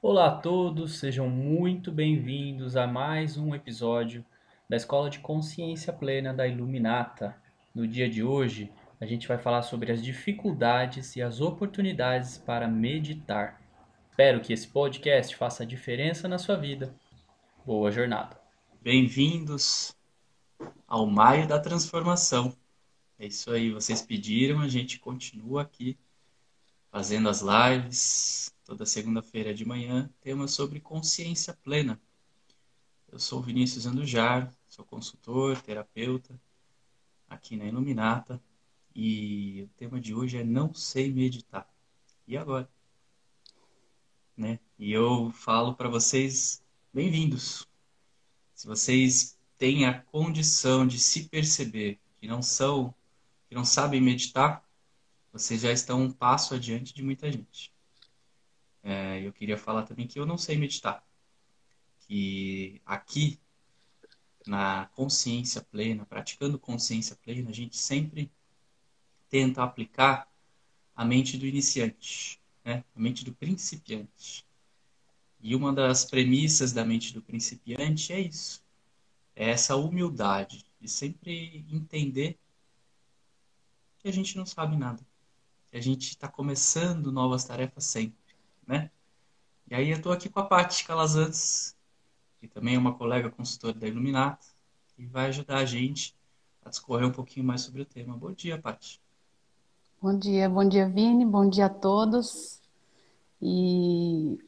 Olá a todos, sejam muito bem-vindos a mais um episódio da Escola de Consciência Plena da Iluminata. No dia de hoje, a gente vai falar sobre as dificuldades e as oportunidades para meditar. Espero que esse podcast faça a diferença na sua vida. Boa jornada! Bem-vindos ao Maio da Transformação. É isso aí, vocês pediram, a gente continua aqui fazendo as lives toda segunda-feira de manhã, tema sobre consciência plena. Eu sou Vinícius Andujar, sou consultor, terapeuta aqui na Iluminata e o tema de hoje é não sei meditar. E agora? Né? E eu falo para vocês, bem-vindos. Se vocês têm a condição de se perceber que não são que não sabem meditar, vocês já estão um passo adiante de muita gente. É, eu queria falar também que eu não sei meditar. Que aqui, na consciência plena, praticando consciência plena, a gente sempre tenta aplicar a mente do iniciante, né? a mente do principiante. E uma das premissas da mente do principiante é isso: é essa humildade de sempre entender que a gente não sabe nada, a gente está começando novas tarefas sempre, né? E aí eu estou aqui com a Paty Calazantes, que também é uma colega consultora da Iluminata, que vai ajudar a gente a discorrer um pouquinho mais sobre o tema. Bom dia, Paty. Bom dia, bom dia, Vini, bom dia a todos. E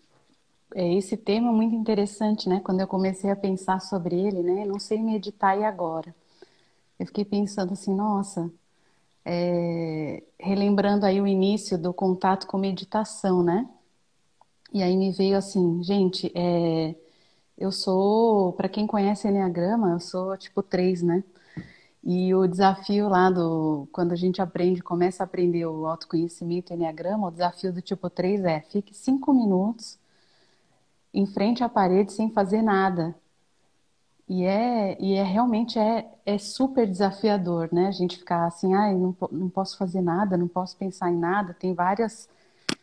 é esse tema muito interessante, né? Quando eu comecei a pensar sobre ele, né? Não sei meditar e agora. Eu fiquei pensando assim, nossa, é, relembrando aí o início do contato com meditação, né? E aí me veio assim, gente, é, eu sou, para quem conhece Enneagrama, eu sou tipo 3, né? E o desafio lá do, quando a gente aprende, começa a aprender o autoconhecimento Enneagrama, o desafio do tipo 3 é, fique cinco minutos em frente à parede sem fazer nada. E é, e é realmente é, é super desafiador, né? A gente ficar assim, ai, ah, não, não posso fazer nada, não posso pensar em nada. Tem várias,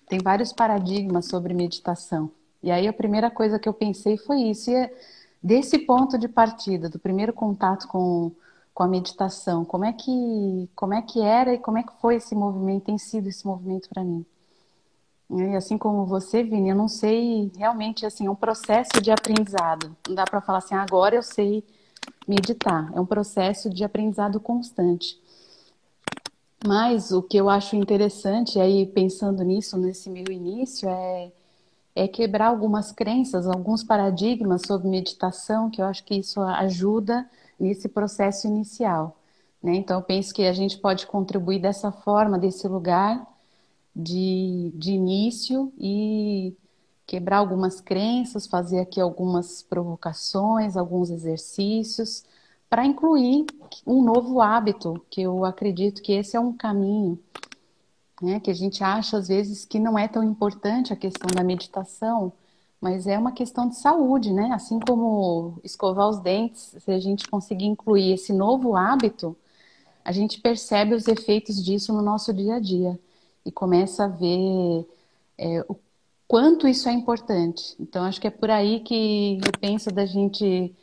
tem vários paradigmas sobre meditação. E aí a primeira coisa que eu pensei foi isso. E é desse ponto de partida, do primeiro contato com, com a meditação, como é que como é que era e como é que foi esse movimento, tem sido esse movimento para mim? E assim como você, Vini, eu não sei realmente assim, é um processo de aprendizado. Não dá para falar assim, agora eu sei meditar. É um processo de aprendizado constante. Mas o que eu acho interessante aí pensando nisso nesse meu início é é quebrar algumas crenças, alguns paradigmas sobre meditação, que eu acho que isso ajuda nesse processo inicial. Né? Então, eu penso que a gente pode contribuir dessa forma, desse lugar, de, de início e quebrar algumas crenças, fazer aqui algumas provocações, alguns exercícios, para incluir um novo hábito, que eu acredito que esse é um caminho, né, que a gente acha às vezes que não é tão importante a questão da meditação, mas é uma questão de saúde, né? Assim como escovar os dentes, se a gente conseguir incluir esse novo hábito, a gente percebe os efeitos disso no nosso dia a dia e começa a ver é, o quanto isso é importante. Então, acho que é por aí que eu penso da gente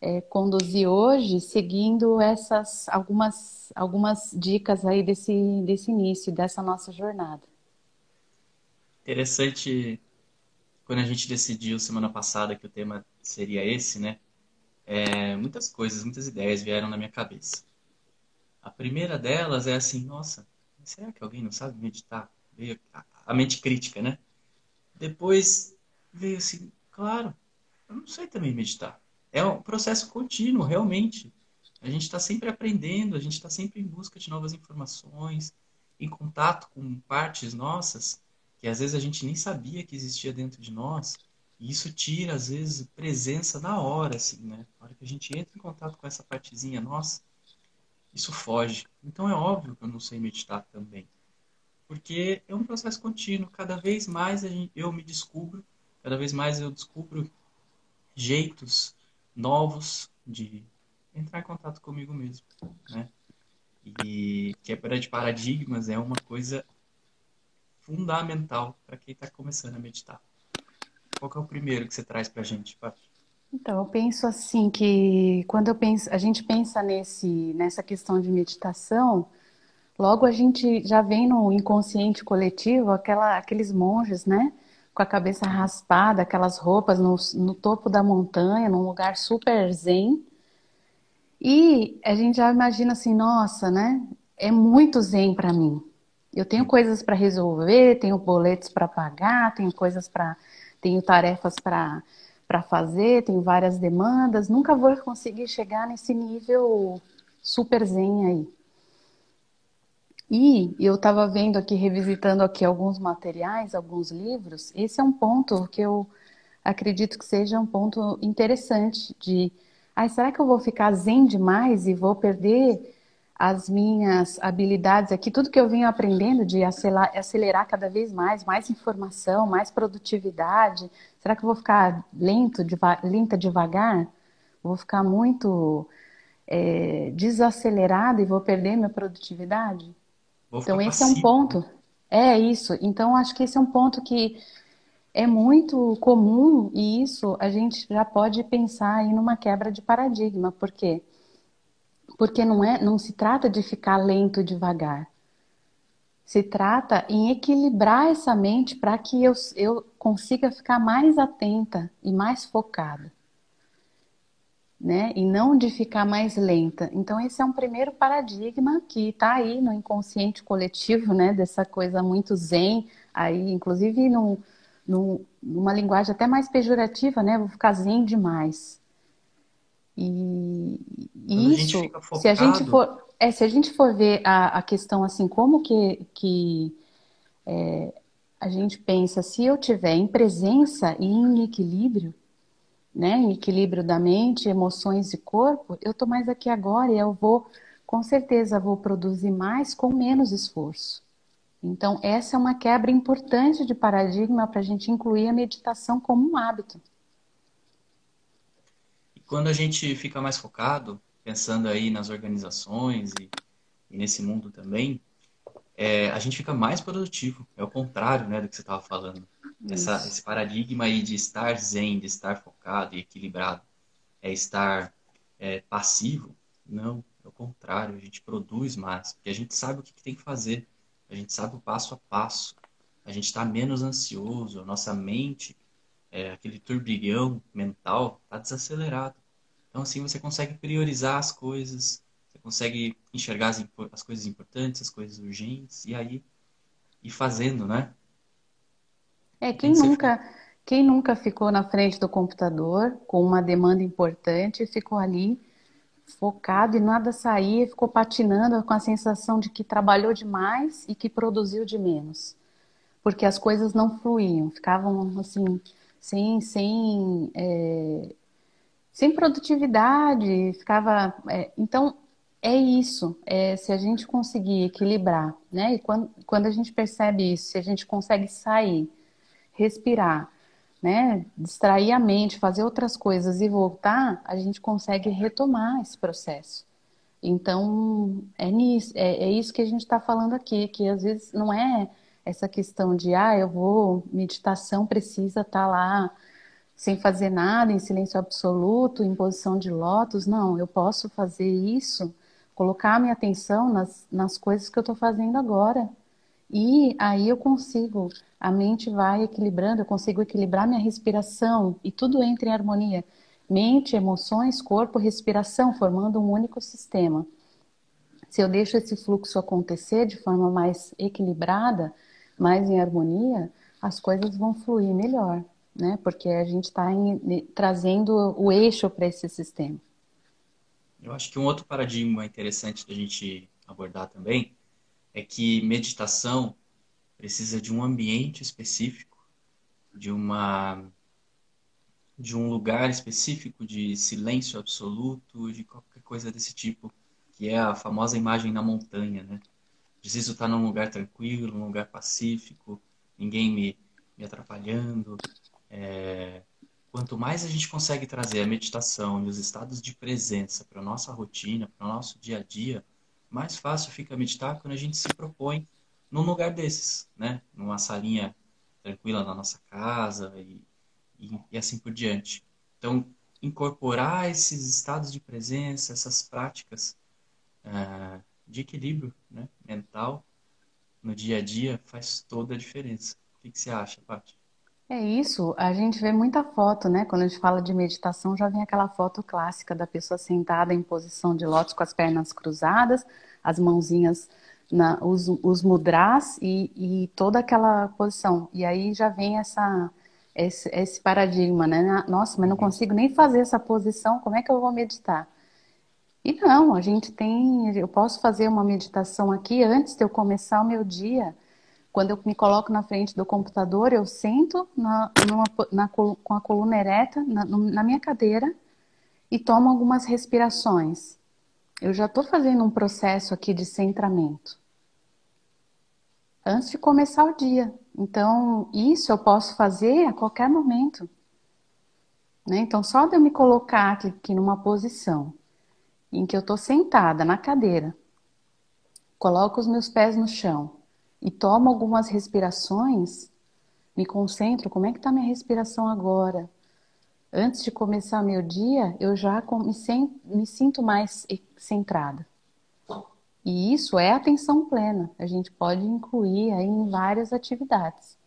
é, conduzir hoje, seguindo essas algumas, algumas dicas aí desse, desse início, dessa nossa jornada. Interessante, quando a gente decidiu semana passada que o tema seria esse, né? É, muitas coisas, muitas ideias vieram na minha cabeça. A primeira delas é assim, nossa, será que alguém não sabe meditar? Veio a mente crítica, né? Depois veio assim, claro, eu não sei também meditar. É um processo contínuo, realmente. A gente está sempre aprendendo, a gente está sempre em busca de novas informações, em contato com partes nossas que às vezes a gente nem sabia que existia dentro de nós. E isso tira, às vezes, presença na hora, assim, né? Na hora que a gente entra em contato com essa partezinha nossa, isso foge. Então é óbvio que eu não sei meditar também. Porque é um processo contínuo. Cada vez mais eu me descubro, cada vez mais eu descubro jeitos novos de entrar em contato comigo mesmo, né? E quebra de paradigmas é uma coisa fundamental para quem está começando a meditar. qual é o primeiro que você traz para a gente, Paty? Então, eu penso assim que quando eu penso, a gente pensa nesse, nessa questão de meditação, logo a gente já vem no inconsciente coletivo aquela, aqueles monges, né? Com a cabeça raspada, aquelas roupas no, no topo da montanha, num lugar super zen. E a gente já imagina assim, nossa, né? É muito zen para mim. Eu tenho coisas para resolver, tenho boletos para pagar, tenho coisas para, tenho tarefas para para fazer, tenho várias demandas, nunca vou conseguir chegar nesse nível super zen aí. E eu estava vendo aqui, revisitando aqui alguns materiais, alguns livros, esse é um ponto que eu acredito que seja um ponto interessante de, ai, será que eu vou ficar zen demais e vou perder as minhas habilidades aqui, tudo que eu venho aprendendo de acelerar, acelerar cada vez mais, mais informação, mais produtividade. Será que eu vou ficar lento, deva, lenta devagar? Vou ficar muito é, desacelerada e vou perder minha produtividade? Então esse passivo. é um ponto. É isso. Então acho que esse é um ponto que é muito comum e isso a gente já pode pensar aí numa quebra de paradigma, porque quê? Porque não é, não se trata de ficar lento devagar. Se trata em equilibrar essa mente para que eu, eu consiga ficar mais atenta e mais focada. Né? E não de ficar mais lenta. Então, esse é um primeiro paradigma que está aí no inconsciente coletivo, né? Dessa coisa muito zen, aí, inclusive num, num, numa linguagem até mais pejorativa, né? Vou ficar zen demais. E, isso, se a gente for, é, se a gente for ver a, a questão assim, como que, que é, a gente pensa, se eu tiver em presença e em equilíbrio, né, em equilíbrio da mente, emoções e corpo, eu tô mais aqui agora e eu vou, com certeza, vou produzir mais com menos esforço. Então, essa é uma quebra importante de paradigma para a gente incluir a meditação como um hábito quando a gente fica mais focado, pensando aí nas organizações e, e nesse mundo também, é, a gente fica mais produtivo. É o contrário né, do que você estava falando. Essa, esse paradigma aí de estar zen, de estar focado e equilibrado, é estar é, passivo. Não, é o contrário. A gente produz mais, porque a gente sabe o que, que tem que fazer. A gente sabe o passo a passo. A gente está menos ansioso, a nossa mente, é, aquele turbilhão mental, está desacelerado. Então, assim, você consegue priorizar as coisas, você consegue enxergar as, as coisas importantes, as coisas urgentes, e aí ir fazendo, né? É, quem nunca, quem nunca ficou na frente do computador com uma demanda importante e ficou ali focado e nada saía, ficou patinando com a sensação de que trabalhou demais e que produziu de menos. Porque as coisas não fluíam, ficavam assim, sem, sem é, sem produtividade, ficava. É, então, é isso. É, se a gente conseguir equilibrar, né? E quando, quando a gente percebe isso, se a gente consegue sair, respirar, né? Distrair a mente, fazer outras coisas e voltar, a gente consegue retomar esse processo. Então, é, nisso, é, é isso que a gente está falando aqui, que às vezes não é essa questão de, ah, eu vou, meditação precisa estar tá lá sem fazer nada, em silêncio absoluto, em posição de lótus. Não, eu posso fazer isso, colocar minha atenção nas, nas coisas que eu estou fazendo agora. E aí eu consigo, a mente vai equilibrando, eu consigo equilibrar minha respiração e tudo entra em harmonia. Mente, emoções, corpo, respiração, formando um único sistema. Se eu deixo esse fluxo acontecer de forma mais equilibrada, mais em harmonia, as coisas vão fluir melhor né? Porque a gente está trazendo o eixo para esse sistema. Eu acho que um outro paradigma interessante da gente abordar também é que meditação precisa de um ambiente específico, de uma de um lugar específico de silêncio absoluto, de qualquer coisa desse tipo, que é a famosa imagem na montanha, né? Preciso estar num lugar tranquilo, num lugar pacífico, ninguém me, me atrapalhando, é, quanto mais a gente consegue trazer a meditação e os estados de presença para a nossa rotina, para o nosso dia a dia, mais fácil fica meditar quando a gente se propõe num lugar desses, né? Numa salinha tranquila na nossa casa e, e assim por diante. Então, incorporar esses estados de presença, essas práticas uh, de equilíbrio né, mental no dia a dia faz toda a diferença. O que, que você acha, Paty? É isso, a gente vê muita foto, né? Quando a gente fala de meditação, já vem aquela foto clássica da pessoa sentada em posição de lótus com as pernas cruzadas, as mãozinhas, na, os, os mudras e, e toda aquela posição. E aí já vem essa, esse, esse paradigma, né? Nossa, mas não consigo nem fazer essa posição, como é que eu vou meditar? E não, a gente tem, eu posso fazer uma meditação aqui antes de eu começar o meu dia quando eu me coloco na frente do computador, eu sento na, numa, na, com a coluna ereta na, na minha cadeira e tomo algumas respirações. Eu já estou fazendo um processo aqui de centramento. Antes de começar o dia. Então, isso eu posso fazer a qualquer momento. Né? Então, só de eu me colocar aqui, aqui numa posição em que eu estou sentada na cadeira, coloco os meus pés no chão e tomo algumas respirações, me concentro, como é que está minha respiração agora? Antes de começar meu dia, eu já me, sinto mais centrada. E isso é atenção plena. A gente pode incluir aí em várias atividades.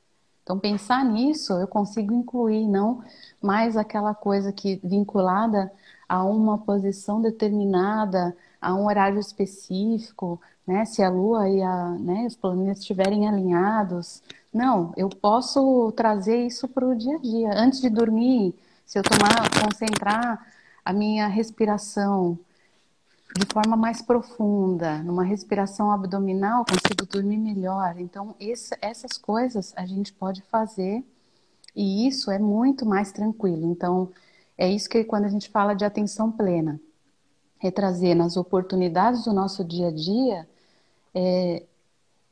Então, pensar nisso, eu consigo incluir, não mais aquela coisa que vinculada a uma posição determinada, a um horário específico, né? Se a Lua e a, né, os planetas estiverem alinhados. Não, eu posso trazer isso para o dia a dia. Antes de dormir, se eu tomar, concentrar a minha respiração de forma mais profunda, numa respiração abdominal, consigo dormir melhor. Então, esse, essas coisas a gente pode fazer e isso é muito mais tranquilo. Então, é isso que quando a gente fala de atenção plena, é trazer nas oportunidades do nosso dia a dia é,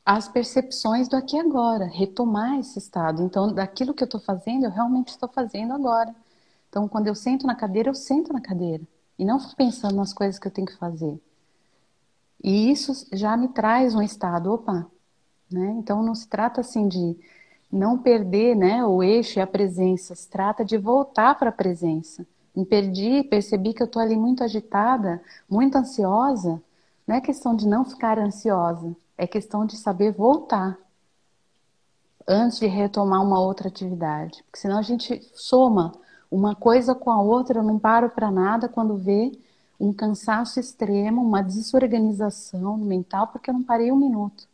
as percepções do aqui e agora, retomar esse estado. Então, daquilo que eu estou fazendo, eu realmente estou fazendo agora. Então, quando eu sento na cadeira, eu sento na cadeira e não fico pensando nas coisas que eu tenho que fazer. E isso já me traz um estado, opa, né? Então, não se trata assim de não perder, né, o eixo e a presença, se trata de voltar para a presença. Me perdi, percebi que eu estou ali muito agitada, muito ansiosa, não é questão de não ficar ansiosa, é questão de saber voltar antes de retomar uma outra atividade. Porque senão a gente soma uma coisa com a outra, eu não paro para nada quando vê um cansaço extremo, uma desorganização mental, porque eu não parei um minuto.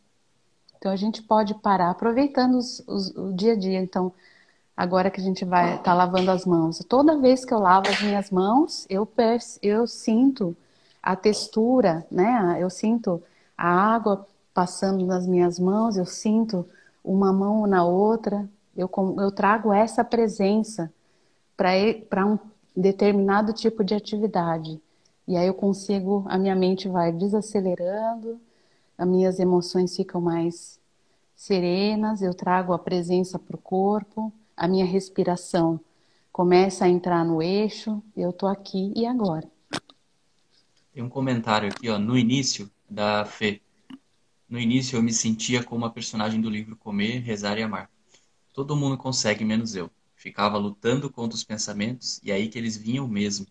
Então a gente pode parar, aproveitando os, os, o dia a dia. Então, agora que a gente vai estar tá lavando as mãos, toda vez que eu lavo as minhas mãos, eu, eu sinto a textura, né? Eu sinto a água passando nas minhas mãos, eu sinto uma mão na outra, eu, eu trago essa presença para um determinado tipo de atividade. E aí eu consigo, a minha mente vai desacelerando, as minhas emoções ficam mais serenas, eu trago a presença para o corpo, a minha respiração começa a entrar no eixo, eu estou aqui e agora. Tem um comentário aqui, ó, no início da Fê. No início eu me sentia como a personagem do livro Comer, Rezar e Amar. Todo mundo consegue, menos eu. Ficava lutando contra os pensamentos e aí que eles vinham mesmo.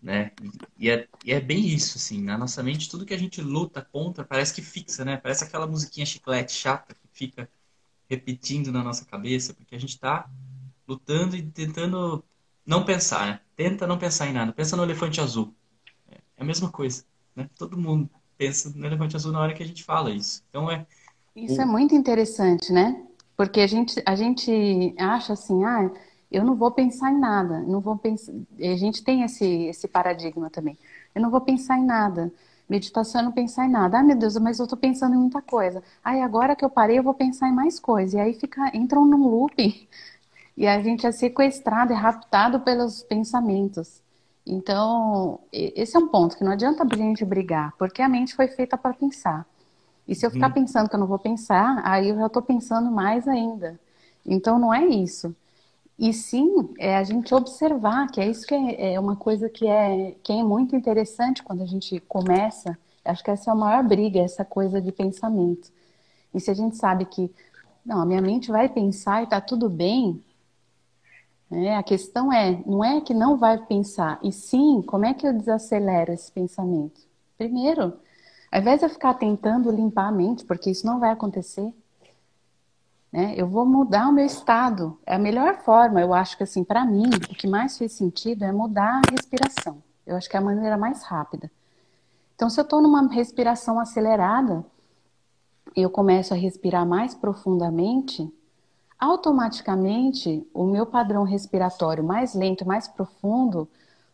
Né? E é, e é bem isso, assim. Na nossa mente, tudo que a gente luta contra parece que fixa, né? Parece aquela musiquinha chiclete chata que fica repetindo na nossa cabeça, porque a gente está lutando e tentando não pensar, né? Tenta não pensar em nada. Pensa no elefante azul. É a mesma coisa, né? Todo mundo pensa no elefante azul na hora que a gente fala isso. Então é. Isso o... é muito interessante, né? Porque a gente, a gente acha assim, ah, eu não vou pensar em nada, não vou pensar. A gente tem esse, esse paradigma também. Eu não vou pensar em nada. Meditação é não pensar em nada. Ah, meu Deus, mas eu estou pensando em muita coisa. Aí agora que eu parei, eu vou pensar em mais coisas. E aí fica, entram num loop e a gente é sequestrado, é raptado pelos pensamentos. Então, esse é um ponto que não adianta a gente brigar, porque a mente foi feita para pensar. E se eu ficar uhum. pensando que eu não vou pensar, aí eu já estou pensando mais ainda. Então, não é isso. E sim, é a gente observar, que é isso que é, é uma coisa que é, que é muito interessante quando a gente começa. Acho que essa é a maior briga, essa coisa de pensamento. E se a gente sabe que, não, a minha mente vai pensar e está tudo bem, É, a questão é, não é que não vai pensar, e sim, como é que eu desacelero esse pensamento? Primeiro, ao invés de eu ficar tentando limpar a mente, porque isso não vai acontecer, né? Eu vou mudar o meu estado. É a melhor forma, eu acho que assim, para mim, o que mais fez sentido é mudar a respiração. Eu acho que é a maneira mais rápida. Então, se eu estou numa respiração acelerada, eu começo a respirar mais profundamente, automaticamente o meu padrão respiratório mais lento, mais profundo,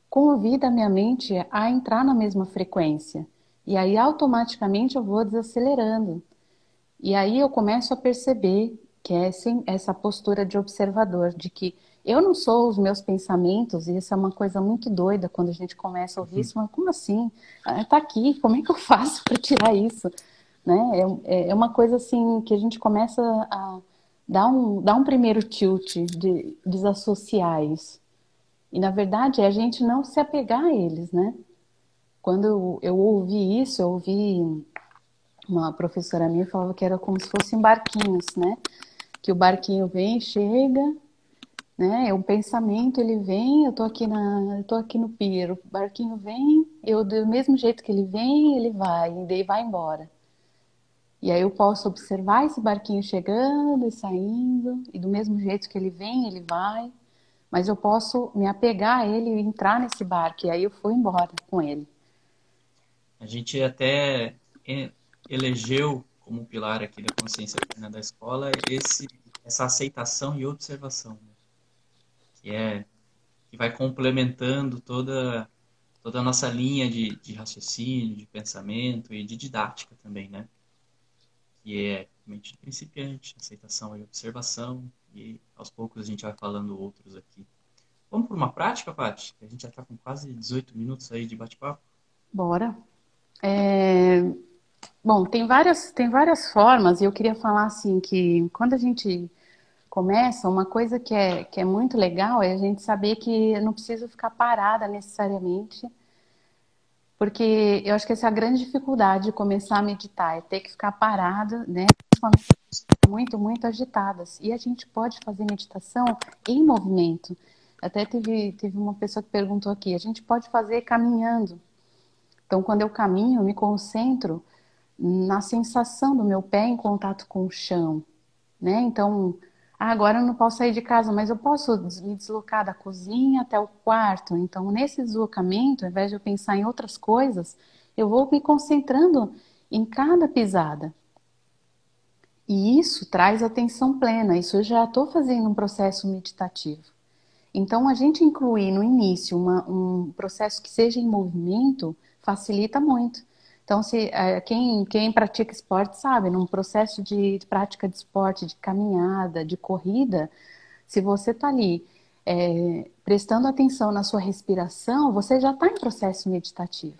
convida a minha mente a entrar na mesma frequência. E aí automaticamente eu vou desacelerando. E aí eu começo a perceber que é essa postura de observador, de que eu não sou os meus pensamentos, e isso é uma coisa muito doida quando a gente começa a ouvir isso, mas como assim? Está ah, aqui, como é que eu faço para tirar isso? Né? É, é uma coisa assim que a gente começa a dar um, dar um primeiro tilt de desassociar isso. E na verdade é a gente não se apegar a eles, né? Quando eu, eu ouvi isso, eu ouvi uma professora minha falava que era como se fossem barquinhos, né? Que o barquinho vem, chega, né? É um pensamento, ele vem, eu tô aqui na, eu tô aqui no pier, o barquinho vem, eu do mesmo jeito que ele vem, ele vai, e daí vai embora. E aí eu posso observar esse barquinho chegando e saindo, e do mesmo jeito que ele vem, ele vai, mas eu posso me apegar a ele e entrar nesse barco, e aí eu fui embora com ele. A gente até elegeu como pilar aqui da consciência plena da escola esse, essa aceitação e observação, né? que é que vai complementando toda toda a nossa linha de, de raciocínio, de pensamento e de didática também, né? Que é mente principiante, aceitação e observação, e aos poucos a gente vai falando outros aqui. Vamos por uma prática, Paty? A gente já está com quase 18 minutos aí de bate-papo. Bora. É... Bom, tem várias, tem várias formas, e eu queria falar assim que quando a gente começa, uma coisa que é, que é muito legal é a gente saber que não preciso ficar parada necessariamente, porque eu acho que essa é a grande dificuldade de começar a meditar, é ter que ficar parada, né? Muito, muito agitadas. E a gente pode fazer meditação em movimento. Até teve, teve uma pessoa que perguntou aqui, a gente pode fazer caminhando. Então, quando eu caminho, me concentro na sensação do meu pé em contato com o chão, né? Então, ah, agora eu não posso sair de casa, mas eu posso me deslocar da cozinha até o quarto. Então, nesse deslocamento, ao invés de eu pensar em outras coisas, eu vou me concentrando em cada pisada. E isso traz atenção plena. Isso eu já estou fazendo um processo meditativo. Então, a gente incluir no início uma, um processo que seja em movimento facilita muito. Então, se é, quem, quem pratica esporte sabe, num processo de, prática de esporte, de caminhada, de corrida, se você está ali é, prestando atenção na sua respiração, você já está em processo meditativo.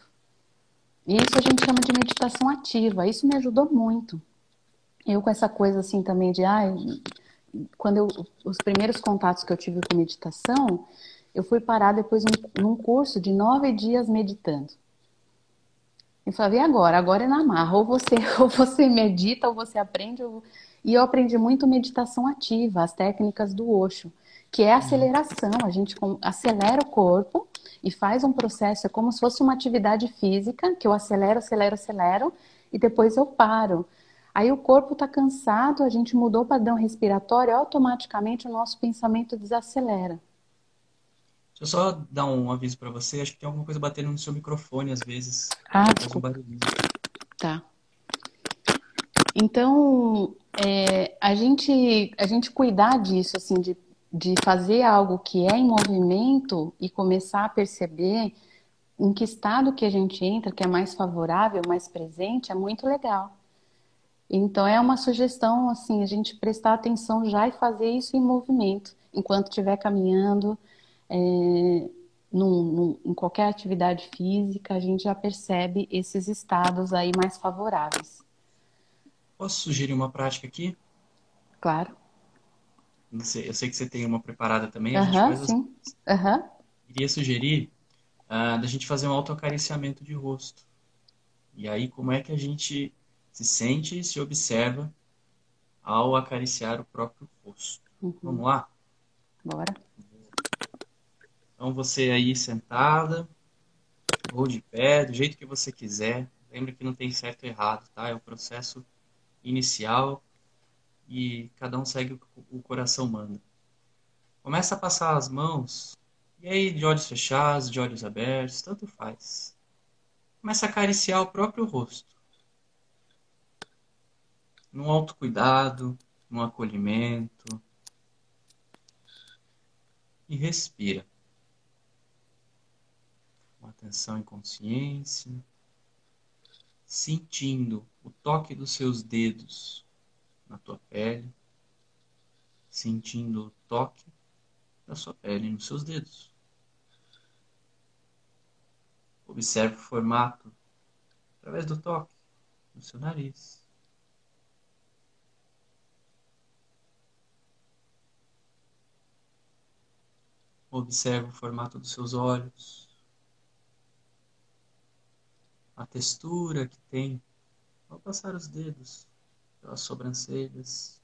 Isso a gente chama de meditação ativa. Isso me ajudou muito. Eu com essa coisa assim também de, ah, quando eu, os primeiros contatos que eu tive com meditação, eu fui parar depois num, num curso de nove dias meditando. Eu falei, e agora? Agora é na marra. Ou você, ou você medita, ou você aprende. Ou... E eu aprendi muito meditação ativa, as técnicas do Osho, que é aceleração. A gente acelera o corpo e faz um processo, é como se fosse uma atividade física, que eu acelero, acelero, acelero, e depois eu paro. Aí o corpo está cansado, a gente mudou o padrão respiratório, automaticamente o nosso pensamento desacelera. Deixa eu só dar um aviso para você. Acho que tem alguma coisa batendo no seu microfone às vezes. Ah, desculpa. Um tá. Então, é, a, gente, a gente cuidar disso, assim, de, de fazer algo que é em movimento e começar a perceber em que estado que a gente entra, que é mais favorável, mais presente, é muito legal. Então, é uma sugestão, assim, a gente prestar atenção já e fazer isso em movimento, enquanto estiver caminhando, é, num, num, em qualquer atividade física, a gente já percebe esses estados aí mais favoráveis. Posso sugerir uma prática aqui? Claro. Sei, eu sei que você tem uma preparada também. Uh -huh, sim. Uh -huh. Iria sugerir uh, da gente fazer um autoacariciamento de rosto. E aí, como é que a gente se sente e se observa ao acariciar o próprio rosto? Uhum. Vamos lá? Bora Então você aí sentada ou de pé, do jeito que você quiser. Lembra que não tem certo e errado, tá? É o processo inicial e cada um segue o que o coração manda. Começa a passar as mãos e aí de olhos fechados, de olhos abertos, tanto faz. Começa a acariciar o próprio rosto. Num autocuidado, num acolhimento. E respira. Atenção e consciência. Sentindo o toque dos seus dedos na tua pele. Sentindo o toque da sua pele nos seus dedos. Observe o formato através do toque no seu nariz. Observe o formato dos seus olhos, a textura que tem ao passar os dedos pelas sobrancelhas.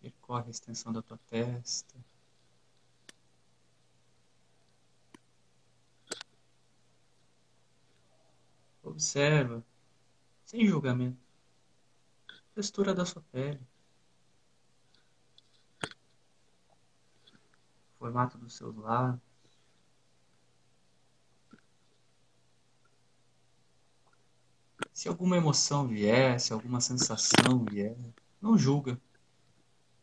Percorre a extensão da tua testa. Observa, sem julgamento, a textura da sua pele. formato dos seus lábios. Se alguma emoção vier, se alguma sensação vier, não julga.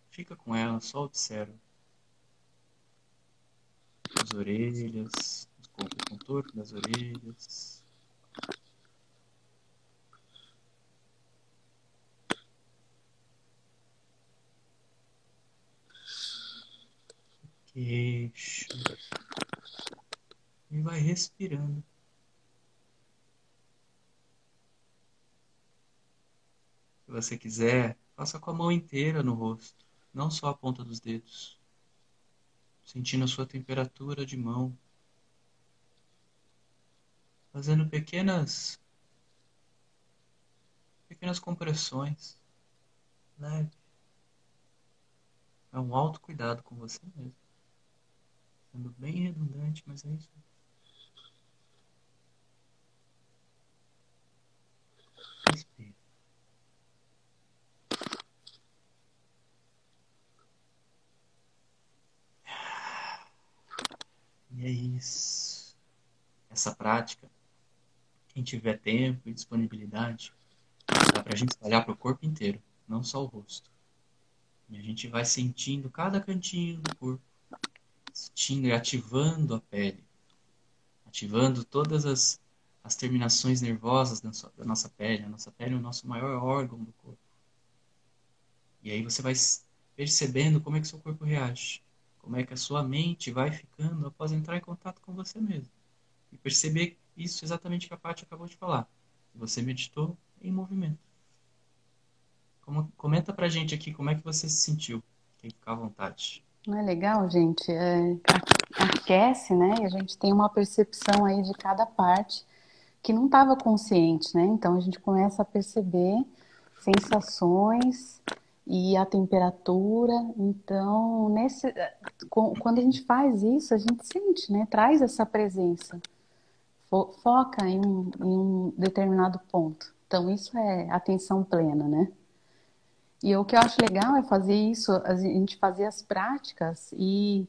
Fica com ela, só observa. As orelhas, o contorno das orelhas. queixo. E vai respirando. Você quiser, faça com a mão inteira no rosto, não só a ponta dos dedos. Sentindo a sua temperatura de mão. Fazendo pequenas pequenas compressões. Leve. É um autocuidado com você mesmo. Sendo bem redundante, mas é isso. Respira. É. Essa prática, quem tiver tempo e disponibilidade, dá para a gente espalhar para o corpo inteiro, não só o rosto. E a gente vai sentindo cada cantinho do corpo sentindo e ativando a pele, ativando todas as, as terminações nervosas da, sua, da nossa pele. A nossa pele é o nosso maior órgão do corpo. E aí você vai percebendo como é que seu corpo reage, como é que a sua mente vai ficando após entrar em contato com você mesmo. E perceber isso exatamente que a Paty acabou de falar. Você meditou em movimento. Como, comenta pra gente aqui como é que você se sentiu. Quem ficar à vontade. Não é legal, gente? É, aquece, né? E a gente tem uma percepção aí de cada parte que não estava consciente, né? Então a gente começa a perceber sensações e a temperatura. Então, nesse, quando a gente faz isso, a gente sente, né? Traz essa presença, foca em um, em um determinado ponto. Então, isso é atenção plena, né? E o que eu acho legal é fazer isso, a gente fazer as práticas e,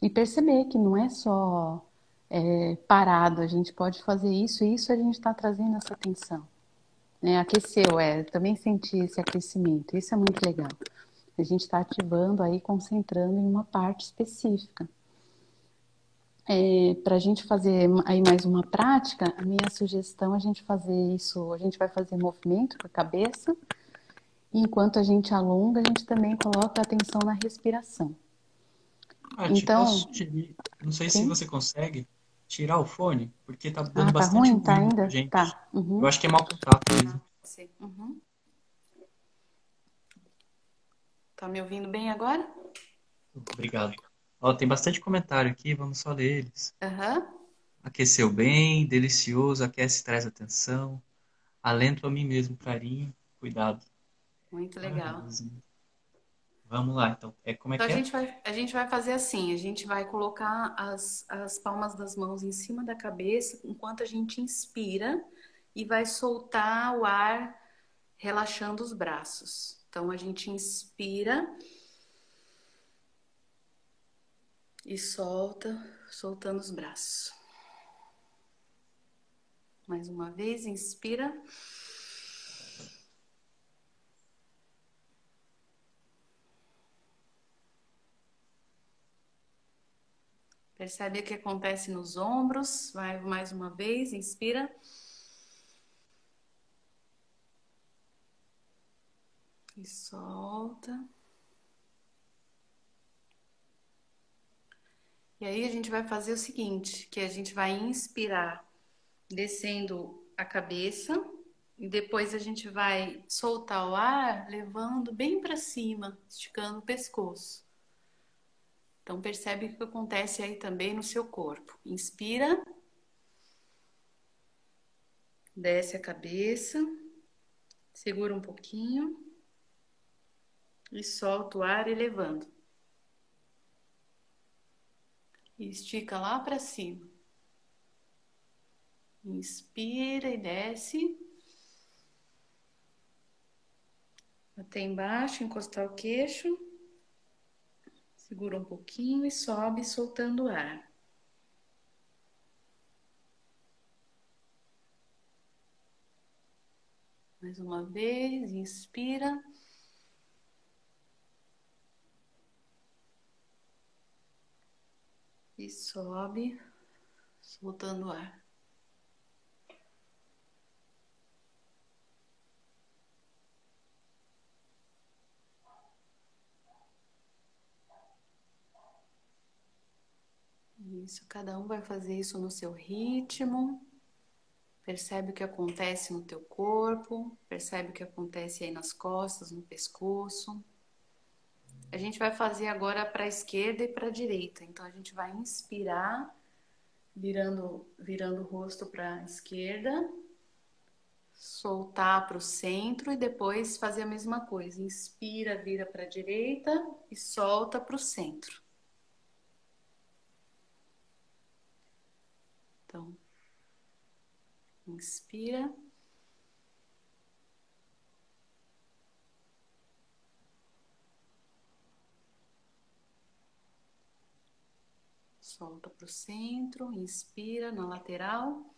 e perceber que não é só é, parado, a gente pode fazer isso e isso a gente está trazendo essa atenção. Né? Aqueceu, é, também senti esse aquecimento, isso é muito legal. A gente está ativando aí, concentrando em uma parte específica. É, Para a gente fazer aí mais uma prática, a minha sugestão é a gente fazer isso, a gente vai fazer movimento com a cabeça, enquanto a gente alonga, a gente também coloca atenção na respiração. Ah, então, sugerir, não sei sim? se você consegue tirar o fone, porque tá dando ah, tá bastante ruim, tá ainda? gente. Tá. Uhum. Eu acho que é mau contato mesmo. Sim. Uhum. Tá me ouvindo bem agora? Obrigado. Ó, tem bastante comentário aqui, vamos só ler eles. Uhum. Aqueceu bem, delicioso, aquece traz atenção. Alento a mim mesmo, carinho, cuidado. Muito legal. Vamos lá, então. É, como é Então a que é? gente vai, a gente vai fazer assim, a gente vai colocar as, as palmas das mãos em cima da cabeça enquanto a gente inspira e vai soltar o ar relaxando os braços. Então a gente inspira e solta, soltando os braços. Mais uma vez, inspira. Percebe o que acontece nos ombros. Vai mais uma vez, inspira. E solta. E aí a gente vai fazer o seguinte, que a gente vai inspirar descendo a cabeça e depois a gente vai soltar o ar levando bem para cima, esticando o pescoço. Então percebe o que acontece aí também no seu corpo. Inspira. Desce a cabeça. Segura um pouquinho. E solta o ar elevando. E estica lá para cima. Inspira e desce. Até embaixo, encostar o queixo. Segura um pouquinho e sobe, soltando o ar. Mais uma vez, inspira. E sobe, soltando o ar. Isso, cada um vai fazer isso no seu ritmo. Percebe o que acontece no teu corpo, percebe o que acontece aí nas costas, no pescoço. A gente vai fazer agora para a esquerda e para a direita. Então a gente vai inspirar, virando, virando o rosto para a esquerda, soltar para o centro e depois fazer a mesma coisa. Inspira, vira para a direita e solta para o centro. Então, inspira. Solta para o centro, inspira na lateral.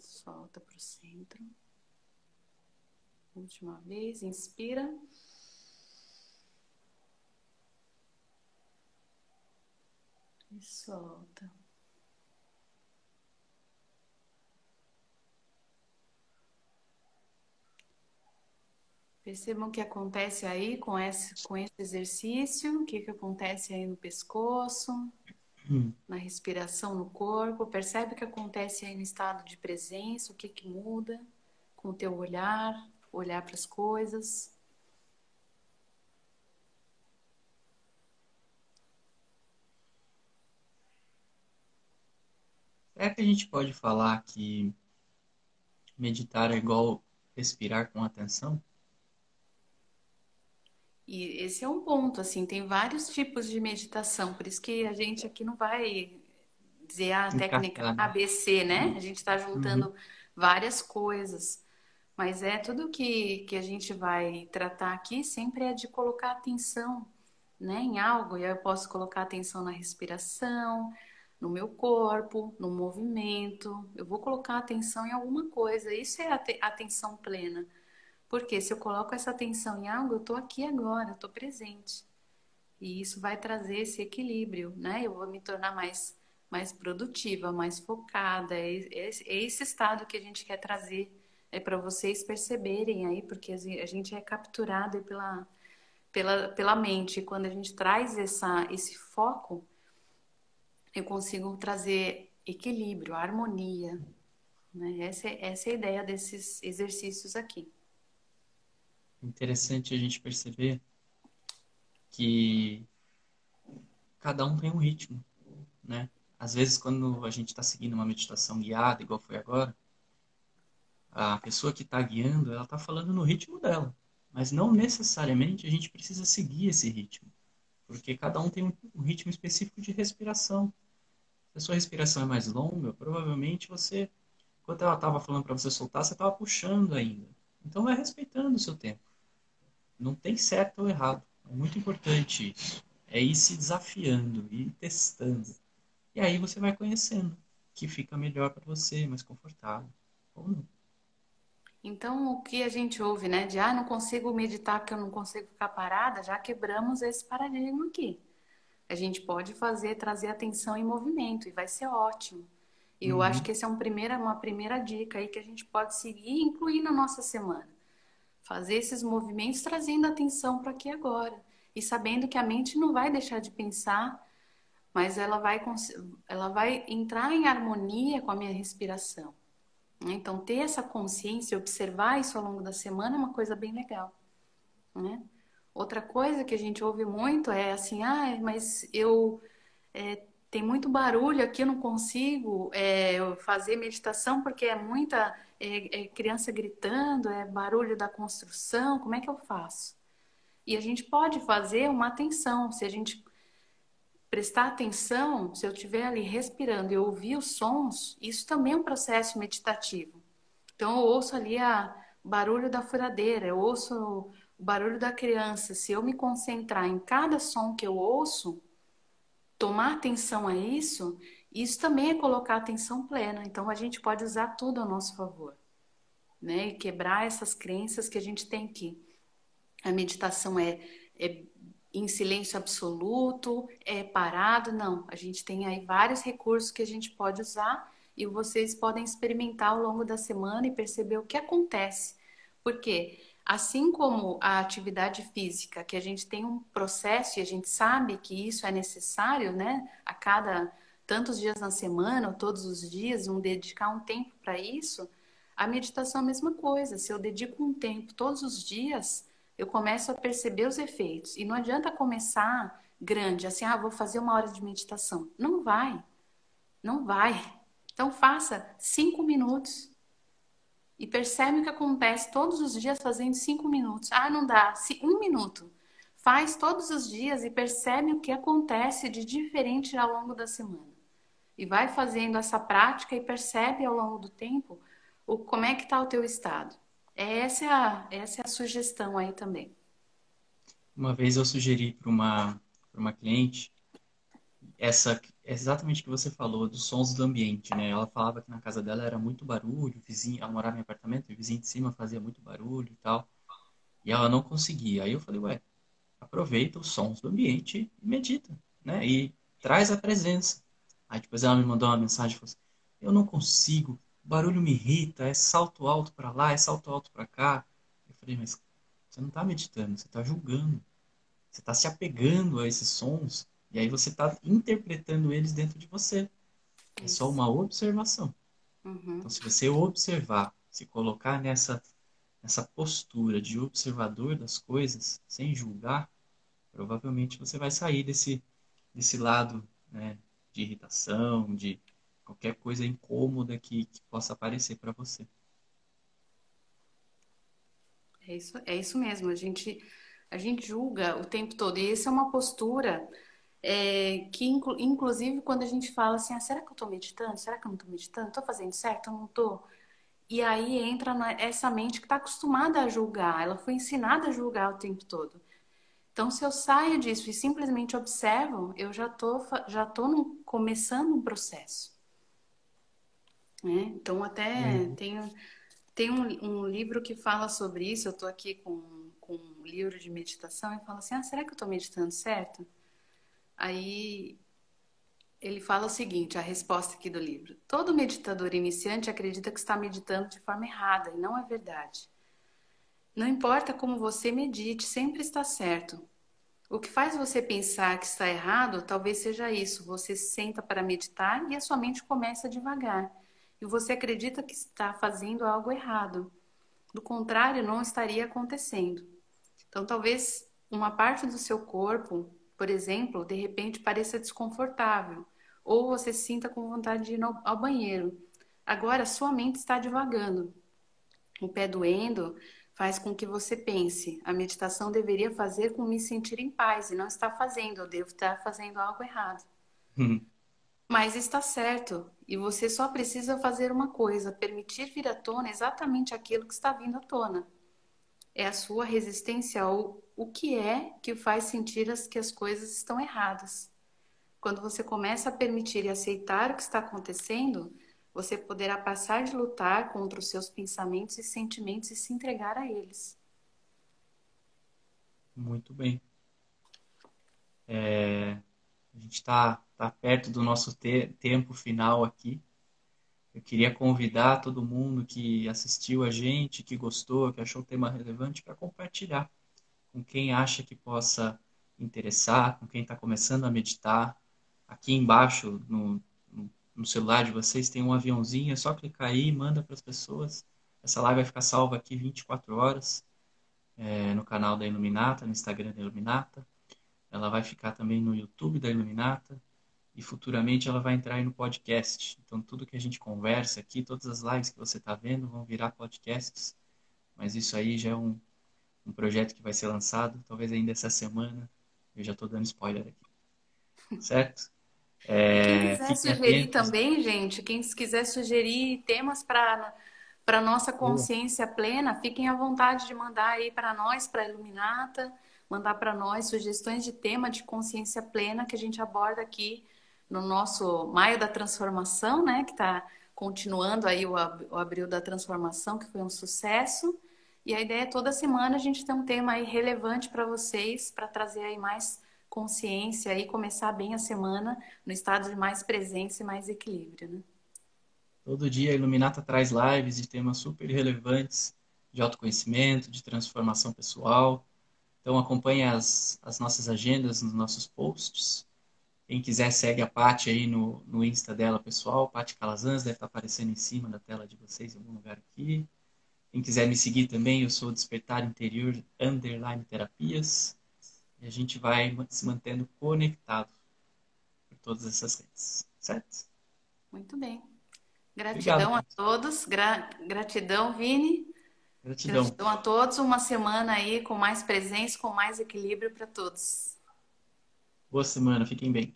Solta para o centro. Última vez, inspira. E solta. Percebam o que acontece aí com esse, com esse exercício, o que, que acontece aí no pescoço, Hum. na respiração no corpo. Percebe o que acontece aí no estado de presença, o que, que muda com o teu olhar, olhar para as coisas. Será que a gente pode falar que meditar é igual respirar com atenção? E esse é um ponto, assim, tem vários tipos de meditação, por isso que a gente aqui não vai dizer a técnica Encaixar, né? ABC, né? A gente está Uhum. juntando várias coisas, mas é tudo que, que a gente vai tratar aqui sempre é de colocar atenção, né, em algo, e aí eu posso colocar atenção na respiração, no meu corpo, no movimento, eu vou colocar atenção em alguma coisa, isso é ate- atenção plena. Porque se eu coloco essa atenção em algo, eu estou aqui agora, estou presente. E isso vai trazer esse equilíbrio, né? Eu vou me tornar mais, mais produtiva, mais focada. É, é- é esse estado que a gente quer trazer, é para vocês perceberem aí, porque a gen- a gente é capturado pela, pela, pela mente. Quando a gente traz essa, esse foco, eu consigo trazer equilíbrio, harmonia, né? Essa é, essa é a ideia desses exercícios aqui. Interessante a gente perceber que cada um tem um ritmo, né? Às vezes, quando a gente está seguindo uma meditação guiada, igual foi agora, a pessoa que está guiando, ela está falando no ritmo dela. Mas não necessariamente a gente precisa seguir esse ritmo. Porque cada um tem um ritmo específico de respiração. A sua respiração é mais longa, provavelmente você, enquanto ela estava falando para você soltar, você estava puxando ainda. Então vai respeitando o seu tempo. Não tem certo ou errado. É muito importante isso. É ir se desafiando, ir testando. E aí você vai conhecendo que fica melhor para você, mais confortável. Ou não. Então, o que a gente ouve, né, de ah, não consigo meditar porque eu não consigo ficar parada, já quebramos esse paradigma aqui. A gente pode fazer, trazer atenção em movimento e vai ser ótimo. E uhum. eu acho que essa é um primeira, uma primeira dica aí que a gente pode seguir e incluir na nossa semana. Fazer esses movimentos trazendo atenção para aqui agora. E sabendo que a mente não vai deixar de pensar, mas ela vai, ela vai entrar em harmonia com a minha respiração. Né? Então, ter essa consciência, observar isso ao longo da semana é uma coisa bem legal. Né? Outra coisa que a gente ouve muito é assim, ah, mas eu é, tem muito barulho aqui, eu não consigo é, fazer meditação porque é muita é, é, criança gritando, é barulho da construção, como é que eu faço? E a gente pode fazer uma atenção, se a gente prestar atenção, se eu estiver ali respirando e ouvir os sons, isso também é um processo meditativo. Então, eu ouço ali a, barulho da furadeira, eu ouço o barulho da criança. Se eu me concentrar em cada som que eu ouço, tomar atenção a isso, isso também é colocar atenção plena. Então, a gente pode usar tudo a nosso favor. Né? E quebrar essas crenças que a gente tem que a meditação é, é em silêncio absoluto, é parado, não. A gente tem aí vários recursos que a gente pode usar e vocês podem experimentar ao longo da semana e perceber o que acontece. Porque assim como a atividade física, que a gente tem um processo e a gente sabe que isso é necessário, né? A cada tantos dias na semana ou todos os dias, um dedicar um tempo para isso, a meditação é a mesma coisa. Se eu dedico um tempo todos os dias, eu começo a perceber os efeitos. E não adianta começar grande, assim, ah, vou fazer uma hora de meditação. Não vai. Não vai. Então faça cinco minutos. E percebe o que acontece todos os dias fazendo cinco minutos. Ah, não dá. Um minuto. Faz todos os dias e percebe o que acontece de diferente ao longo da semana. E vai fazendo essa prática e percebe ao longo do tempo o, como é que está o teu estado. Essa é a, essa é a sugestão aí também. Uma vez eu sugeri para uma, uma cliente essa exatamente o que você falou dos sons do ambiente, né? Ela falava que na casa dela era muito barulho, vizinho, ela morava em apartamento, o vizinho de cima fazia muito barulho e tal, e ela não conseguia. Aí eu falei, ué, aproveita os sons do ambiente e medita, né? E traz a presença. Aí depois ela me mandou uma mensagem falou assim, eu não consigo o barulho me irrita, é salto alto para lá, é salto alto para cá. Eu falei, mas você não está meditando, você está julgando. Você está se apegando a esses sons e aí você está interpretando eles dentro de você. É só uma observação. Uhum. Então, se você observar, se colocar nessa, nessa postura de observador das coisas, sem julgar, provavelmente você vai sair desse, desse lado né, de irritação, de qualquer coisa incômoda que, que possa aparecer para você. É isso, é isso mesmo. A gente, a gente julga o tempo todo. E essa é uma postura é, que, inclu, inclusive, quando a gente fala assim, ah, será que eu estou meditando? Será que eu não estou meditando? Estou fazendo certo? Eu não estou? E aí entra essa mente que está acostumada a julgar. Ela foi ensinada a julgar o tempo todo. Então, se eu saio disso e simplesmente observo, eu já estou já tô começando um processo. Né? Então, até uhum. tem, tem um, um, livro que fala sobre isso. Eu estou aqui com, com um livro de meditação e falo assim: ah, será que eu estou meditando certo? Aí ele fala o seguinte: a resposta aqui do livro. Todo meditador iniciante acredita que está meditando de forma errada e não é verdade. Não importa como você medite, sempre está certo. O que faz você pensar que está errado talvez seja isso. Você se senta para meditar e a sua mente começa devagar e você acredita que está fazendo algo errado. Do contrário, não estaria acontecendo. Então, talvez uma parte do seu corpo, por exemplo, de repente pareça desconfortável, ou você se sinta com vontade de ir ao banheiro. Agora, sua mente está divagando. o pé doendo faz com que você pense: a meditação deveria fazer com me sentir em paz e não está fazendo, eu devo estar fazendo algo errado. Uhum. Mas está certo, e você só precisa fazer uma coisa: permitir vir à tona exatamente aquilo que está vindo à tona. É a sua resistência ao o que é que faz sentir as, que as coisas estão erradas. Quando você começa a permitir e aceitar o que está acontecendo, você poderá passar de lutar contra os seus pensamentos e sentimentos e se entregar a eles. Muito bem. É, a gente está tá perto do nosso te tempo final aqui. Eu queria convidar todo mundo que assistiu a gente, que gostou, que achou o tema relevante, para compartilhar com quem acha que possa interessar, com quem está começando a meditar. Aqui embaixo, no, no celular de vocês tem um aviãozinho, é só clicar aí e manda para as pessoas. Essa live vai ficar salva aqui 24 horas é, no canal da Iluminata, no Instagram da Iluminata. Ela vai ficar também no YouTube da Iluminata e futuramente ela vai entrar aí no podcast. Então tudo que a gente conversa aqui, todas as lives que você está vendo vão virar podcasts. Mas isso aí já é um, um projeto que vai ser lançado, talvez ainda essa semana. Eu já estou dando spoiler aqui. Certo? É, quem quiser sugerir atentos. também, gente, quem quiser sugerir temas para para nossa consciência plena, fiquem à vontade de mandar aí para nós, para a Iluminata, mandar para nós sugestões de tema de consciência plena que a gente aborda aqui no nosso Maio da Transformação, né, que está continuando aí o, o Abril da Transformação, que foi um sucesso. E a ideia é toda semana a gente ter um tema aí relevante para vocês, para trazer aí mais consciência e começar bem a semana no estado de mais presença e mais equilíbrio, né? Todo dia a Iluminata traz lives de temas super relevantes de autoconhecimento, de transformação pessoal. Então acompanhe as, as nossas agendas nos nossos posts. Quem quiser segue a Paty aí no, no Insta dela pessoal, Paty Calazans, deve estar aparecendo em cima da tela de vocês em algum lugar aqui. Quem quiser me seguir também, eu sou Despertar Interior Underline Terapias. E a gente vai se mantendo conectado por todas essas redes, certo? Muito bem. Gratidão Obrigado. a todos. Gra gratidão, Vini. Gratidão. Gratidão a todos. Uma semana aí com mais presença, com mais equilíbrio para todos. Boa semana. Fiquem bem.